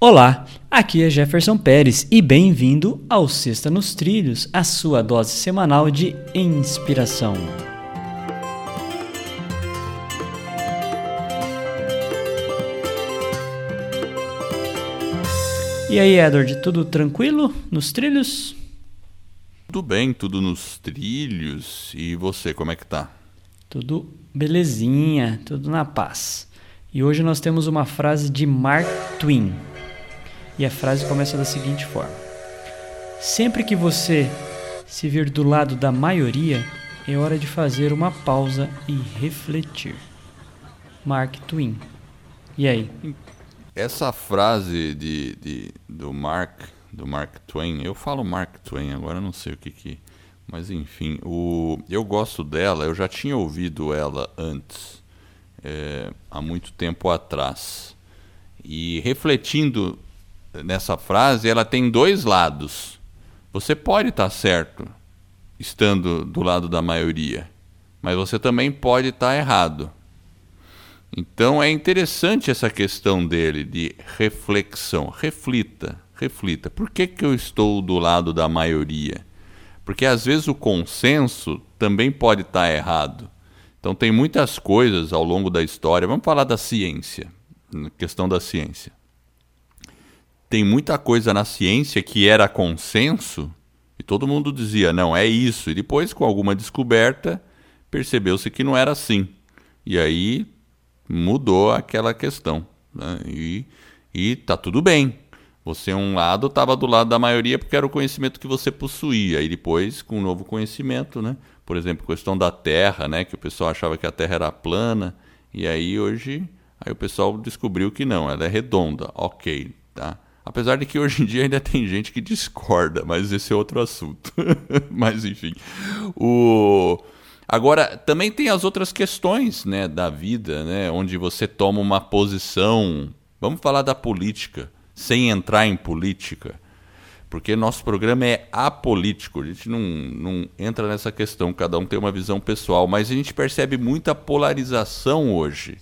Olá, aqui é Jefferson Pérez e bem-vindo ao Sexta nos Trilhos, a sua dose semanal de inspiração. E aí, Edward, tudo tranquilo nos trilhos? Tudo bem, tudo nos trilhos. E você, como é que tá? Tudo belezinha, tudo na paz. E hoje nós temos uma frase de Mark Twain. E a frase começa da seguinte forma: Sempre que você se vir do lado da maioria, é hora de fazer uma pausa e refletir. Mark Twain. E aí? Essa frase de, de, do Mark do Mark Twain, eu falo Mark Twain, agora não sei o que que, mas enfim, o, eu gosto dela, eu já tinha ouvido ela antes, é, há muito tempo atrás, e refletindo nessa frase, ela tem dois lados. Você pode estar certo estando do lado da maioria, mas você também pode estar errado. Então é interessante essa questão dele de reflexão. Reflita, reflita. Por que, que eu estou do lado da maioria? Porque às vezes o consenso também pode estar errado. Então tem muitas coisas ao longo da história. Vamos falar da ciência, questão da ciência tem muita coisa na ciência que era consenso e todo mundo dizia, não, é isso. E depois, com alguma descoberta, percebeu-se que não era assim. E aí mudou aquela questão. Né? E, e tá tudo bem. Você, um lado, estava do lado da maioria porque era o conhecimento que você possuía. E depois, com um novo conhecimento, né? por exemplo, questão da Terra, né? que o pessoal achava que a Terra era plana. E aí, hoje, aí o pessoal descobriu que não, ela é redonda. Ok, tá? Apesar de que hoje em dia ainda tem gente que discorda, mas esse é outro assunto. mas enfim. O... Agora, também tem as outras questões né, da vida, né, onde você toma uma posição. Vamos falar da política, sem entrar em política. Porque nosso programa é apolítico, a gente não, não entra nessa questão, cada um tem uma visão pessoal, mas a gente percebe muita polarização hoje.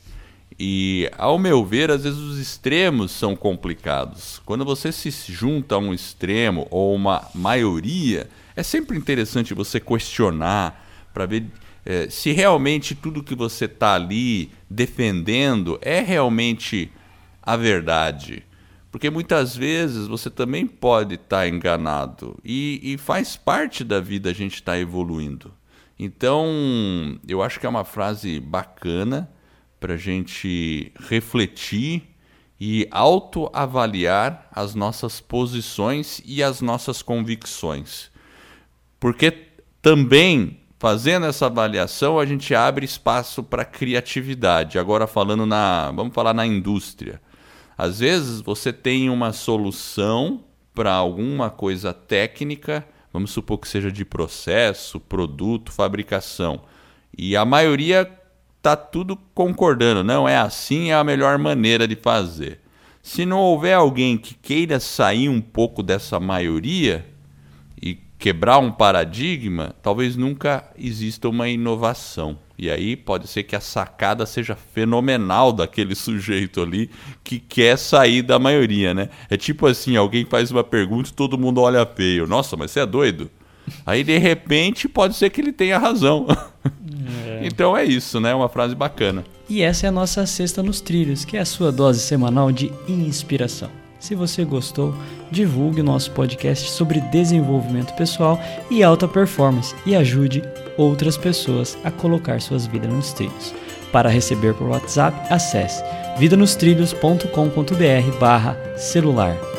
E, ao meu ver, às vezes os extremos são complicados. Quando você se junta a um extremo ou uma maioria, é sempre interessante você questionar para ver é, se realmente tudo que você está ali defendendo é realmente a verdade. Porque muitas vezes você também pode estar tá enganado e, e, faz parte da vida a gente estar tá evoluindo. Então, eu acho que é uma frase bacana para a gente refletir e autoavaliar as nossas posições e as nossas convicções. Porque também, fazendo essa avaliação, a gente abre espaço para criatividade. Agora falando na, vamos falar na indústria. Às vezes você tem uma solução para alguma coisa técnica, vamos supor que seja de processo, produto, fabricação. E a maioria está tudo concordando, não é assim, é a melhor maneira de fazer. Se não houver alguém que queira sair um pouco dessa maioria e quebrar um paradigma, talvez nunca exista uma inovação. E aí pode ser que a sacada seja fenomenal daquele sujeito ali que quer sair da maioria, né? É tipo assim, alguém faz uma pergunta e todo mundo olha feio. Nossa, mas você é doido? Aí de repente pode ser que ele tenha razão. Então é isso, né? Uma frase bacana. E essa é a nossa Sexta nos Trilhos, que é a sua dose semanal de inspiração. Se você gostou, divulgue o nosso podcast sobre desenvolvimento pessoal e alta performance e ajude outras pessoas a colocar suas vidas nos trilhos. Para receber por WhatsApp, acesse vidanostrilhos.com.br barra celular